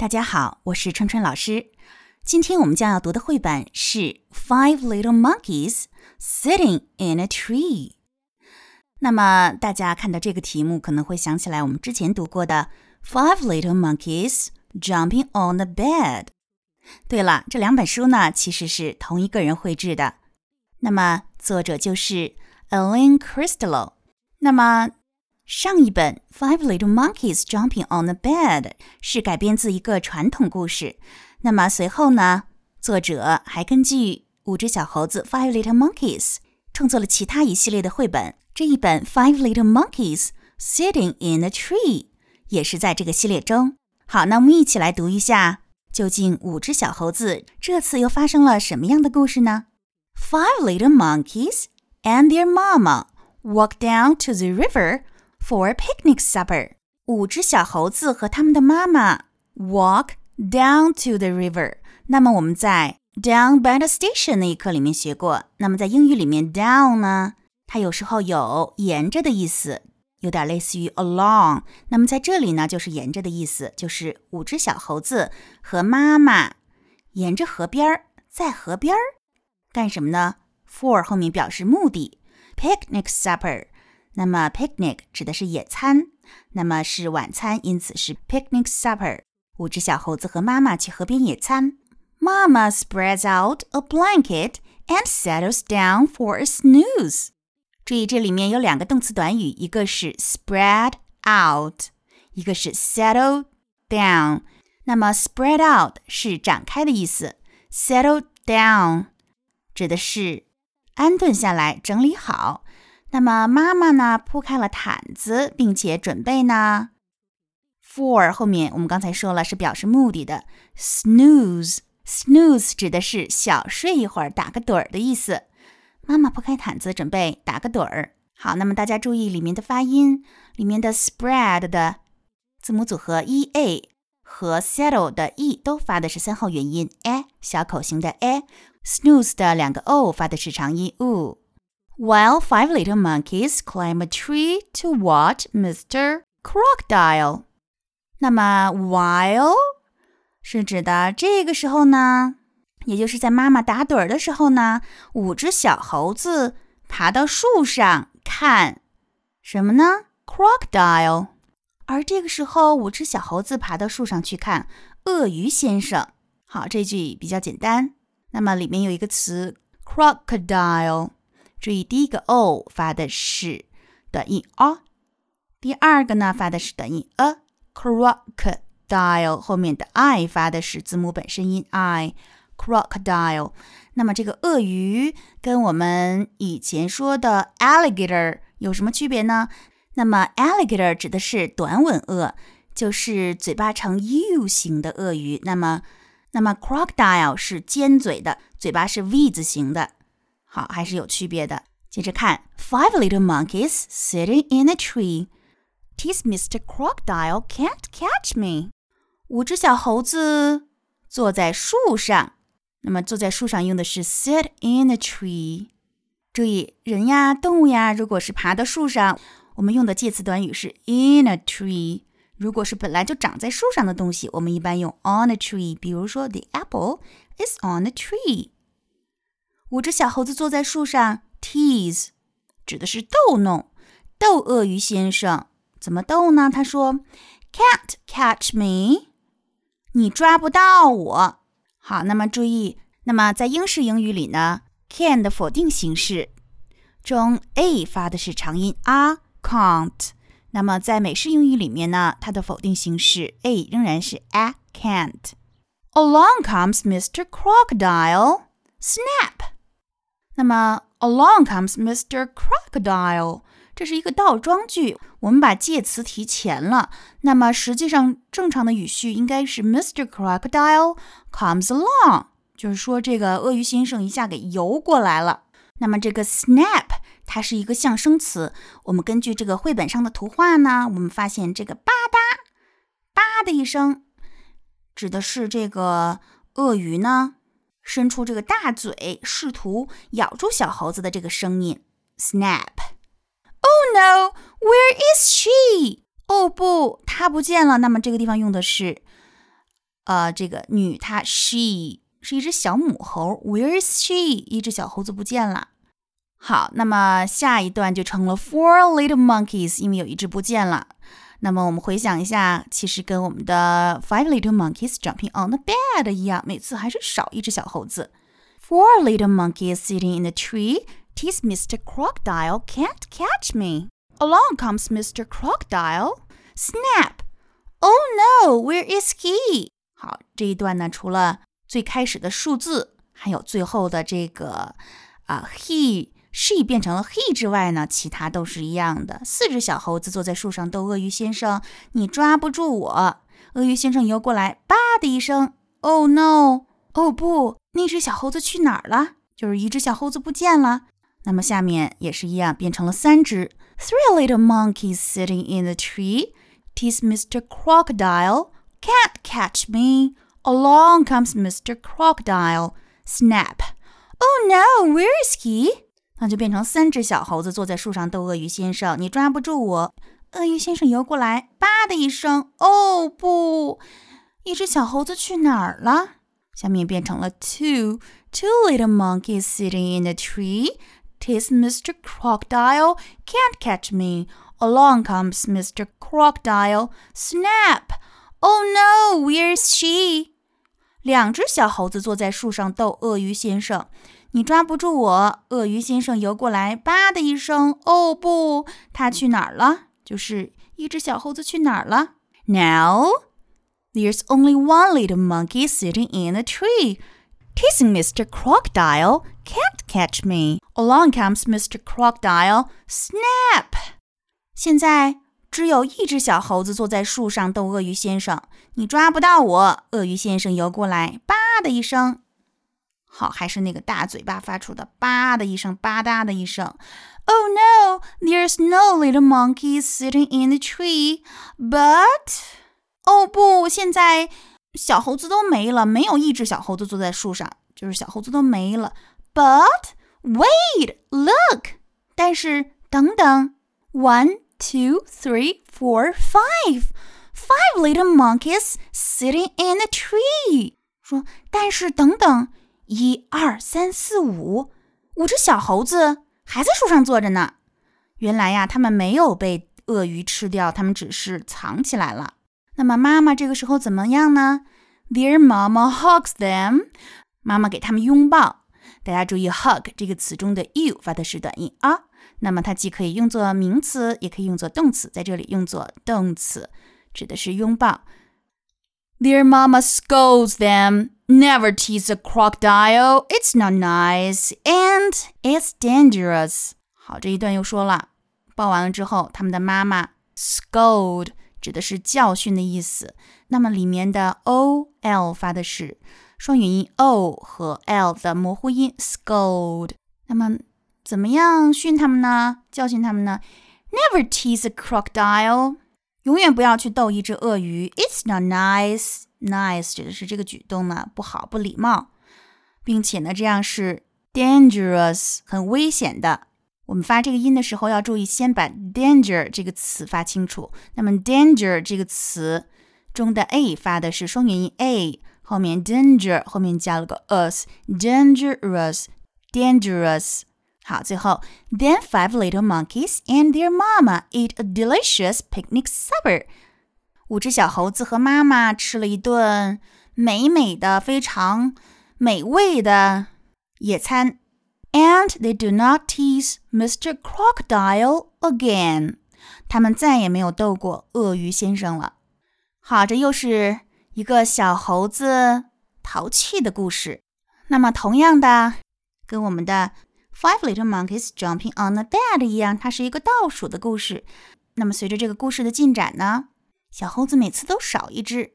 大家好，我是春春老师。今天我们将要读的绘本是《Five Little Monkeys Sitting in a Tree》。那么大家看到这个题目，可能会想起来我们之前读过的《Five Little Monkeys Jumping on the Bed》。对了，这两本书呢其实是同一个人绘制的。那么作者就是 Elaine Cristalo。那么上一本《Five Little Monkeys Jumping on the Bed》是改编自一个传统故事。那么随后呢，作者还根据五只小猴子 （Five Little Monkeys） 创作了其他一系列的绘本。这一本《Five Little Monkeys Sitting in a Tree》也是在这个系列中。好，那我们一起来读一下，究竟五只小猴子这次又发生了什么样的故事呢？Five little monkeys and their mama walk down to the river. For picnic supper，五只小猴子和他们的妈妈 walk down to the river。那么我们在 down by the station 那一课里面学过。那么在英语里面，down 呢，它有时候有沿着的意思，有点类似于 along。那么在这里呢，就是沿着的意思，就是五只小猴子和妈妈沿着河边儿，在河边儿干什么呢？For 后面表示目的，picnic supper。那么，picnic 指的是野餐，那么是晚餐，因此是 picnic supper。五只小猴子和妈妈去河边野餐。Mama spreads out a blanket and settles down for a snooze。注意，这里面有两个动词短语，一个是 spread out，一个是 settle down。那么 spread out 是展开的意思，settle down 指的是安顿下来，整理好。 那么妈妈呢，铺开了毯子，并且准备呢。For 后面我们刚才说了是表示目的的。Snooze，snooze 指的是小睡一会儿，打个盹儿的意思。妈妈铺开毯子，准备打个盹儿。好，那么大家注意里面的发音，里面的 spread 的字母组合 e a 和 settle 的 e 都发的是三号元音 a 小口型的 a。Snooze 的两个 o 发的是长音 u。While five little monkeys climb a tree to watch Mr. Crocodile。那么，while 是指的这个时候呢，也就是在妈妈打盹儿的时候呢，五只小猴子爬到树上看什么呢？Crocodile。而这个时候，五只小猴子爬到树上去看鳄鱼先生。好，这句比较简单。那么里面有一个词 crocodile。注意，第一个 o 发的是短音 o，第二个呢发的是短音 a。crocodile 后面的 i 发的是字母本身音 i。crocodile，那么这个鳄鱼跟我们以前说的 alligator 有什么区别呢？那么 alligator 指的是短吻鳄，就是嘴巴呈 U 型的鳄鱼。那么，那么 crocodile 是尖嘴的，嘴巴是 V 字形的。好，还是有区别的。接着看，Five little monkeys sitting in a tree. Tease Mr. Crocodile can't catch me. 五只小猴子坐在树上。那么坐在树上用的是 sit in a tree。注意，人呀、动物呀，如果是爬到树上，我们用的介词短语是 in a tree。如果是本来就长在树上的东西，我们一般用 on a tree。比如说，The apple is on a tree。 五只小猴子坐在树上，tease 指的是逗弄，逗鳄鱼先生。怎么逗呢？他说：“Can't catch me，你抓不到我。”好，那么注意，那么在英式英语里呢，can 的否定形式中，a 发的是长音 a，can't。那么在美式英语里面呢，它的否定形式 a 仍然是 a can't。Along comes Mr. Crocodile. Snap! 那么，Along comes Mr. Crocodile，这是一个倒装句，我们把介词提前了。那么，实际上正常的语序应该是 Mr. Crocodile comes along，就是说这个鳄鱼先生一下给游过来了。那么，这个 snap 它是一个象声词。我们根据这个绘本上的图画呢，我们发现这个吧嗒吧的一声，指的是这个鳄鱼呢。伸出这个大嘴，试图咬住小猴子的这个声音，snap。Oh no, where is she？哦不，她不见了。那么这个地方用的是呃，这个女她 she 是一只小母猴，Where is she？一只小猴子不见了。好，那么下一段就成了 Four little monkeys，因为有一只不见了。那么我们回想一下，其实跟我们的 Five little monkeys jumping on the bed 一样，每次还是少一只小猴子。Four little monkeys sitting in the tree. Tease Mr. Crocodile can't catch me. Along comes Mr. Crocodile. Snap! Oh no, where is he? 好，这一段呢，除了最开始的数字，还有最后的这个啊、uh, he。 She 变成了 he 之外呢，其他都是一样的。四只小猴子坐在树上逗鳄鱼先生：“你抓不住我。”鳄鱼先生游过来，吧的一声，“Oh no！” 哦不，那只小猴子去哪儿了？就是一只小猴子不见了。那么下面也是一样，变成了三只。Three little monkeys sitting in the tree. Tease Mr. Crocodile. Can't catch me. Along comes Mr. Crocodile. Snap! Oh no! Where is he? 那就变成三只小猴子坐在树上逗鳄鱼先生，你抓不住我。鳄鱼先生游过来，吧的一声，哦不，一只小猴子去哪儿了？下面变成了 two two little monkeys sitting in a tree. Tis Mr. Crocodile can't catch me. Along comes Mr. Crocodile. Snap! Oh no, where's she? 两只小猴子坐在树上逗鳄鱼先生。你抓不住我，鳄鱼先生游过来，吧的一声，哦不，他去哪儿了？就是一只小猴子去哪儿了？Now there's only one little monkey sitting in a tree, teasing Mr. Crocodile. Can't catch me. Along comes Mr. Crocodile. Snap! 现在只有一只小猴子坐在树上逗鳄鱼先生，你抓不到我。鳄鱼先生游过来，吧的一声。好，还是那个大嘴巴发出的“吧”的一声，吧嗒的一声。Oh no, there's no little monkey sitting in the tree, but…… 哦不，现在小猴子都没了，没有一只小猴子坐在树上，就是小猴子都没了。But wait, look！但是等等，one, two, three, four, five, five little monkeys sitting in the tree。说，但是等等。 一二三四五，五只小猴子还在树上坐着呢。原来呀，它们没有被鳄鱼吃掉，它们只是藏起来了。那么妈妈这个时候怎么样呢？Their mama hugs them。妈妈给他们拥抱。大家注意，hug 这个词中的 you 发的是短音啊。那么它既可以用作名词，也可以用作动词，在这里用作动词，指的是拥抱。Their mama scolds them. Never tease a crocodile. It's not nice and it's dangerous. 好，这一段又说了，报完了之后，他们的妈妈 scold 指的是教训的意思。那么里面的 o l 发的是双元音 o 和 l 的模糊音 scold。那么怎么样训他们呢？教训他们呢？Never tease a crocodile. 永远不要去逗一只鳄鱼。It's not nice. Nice 指的是这个举动呢不好不礼貌，并且呢这样是 dangerous 很危险的。我们发这个音的时候要注意，先把 danger 这个词发清楚。那么 danger 这个词中的 a 发的是双元音 a，后面 danger 后面加了个 us，dangerous，dangerous。好，最后，Then five little monkeys and their mama eat a delicious picnic supper。五只小猴子和妈妈吃了一顿美美的、非常美味的野餐。And they do not tease Mr. Crocodile again。他们再也没有逗过鳄鱼先生了。好，这又是一个小猴子淘气的故事。那么，同样的，跟我们的 Five Little Monkeys Jumping on the Bed 一样，它是一个倒数的故事。那么，随着这个故事的进展呢？小猴子每次都少一只。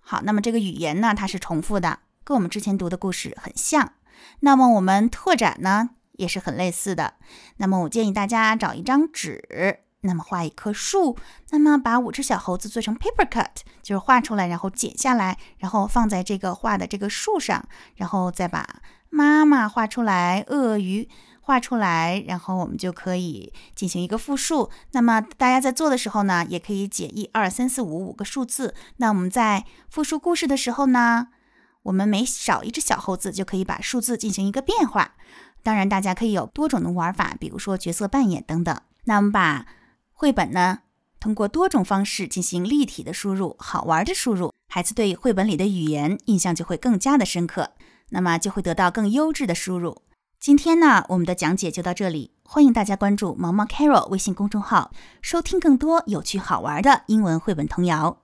好，那么这个语言呢，它是重复的，跟我们之前读的故事很像。那么我们拓展呢，也是很类似的。那么我建议大家找一张纸，那么画一棵树，那么把五只小猴子做成 paper cut，就是画出来，然后剪下来，然后放在这个画的这个树上，然后再把妈妈画出来，鳄鱼画出来，然后我们就可以进行一个复述。那么大家在做的时候呢，也可以解一二三四五五个数字。那我们在复述故事的时候呢，我们每少一只小猴子，就可以把数字进行一个变化。当然，大家可以有多种的玩法，比如说角色扮演等等。那我们把绘本呢，通过多种方式进行立体的输入，好玩的输入，孩子对绘本里的语言印象就会更加的深刻，那么就会得到更优质的输入。今天呢，我们的讲解就到这里。欢迎大家关注毛毛 Carol 微信公众号，收听更多有趣好玩的英文绘本童谣。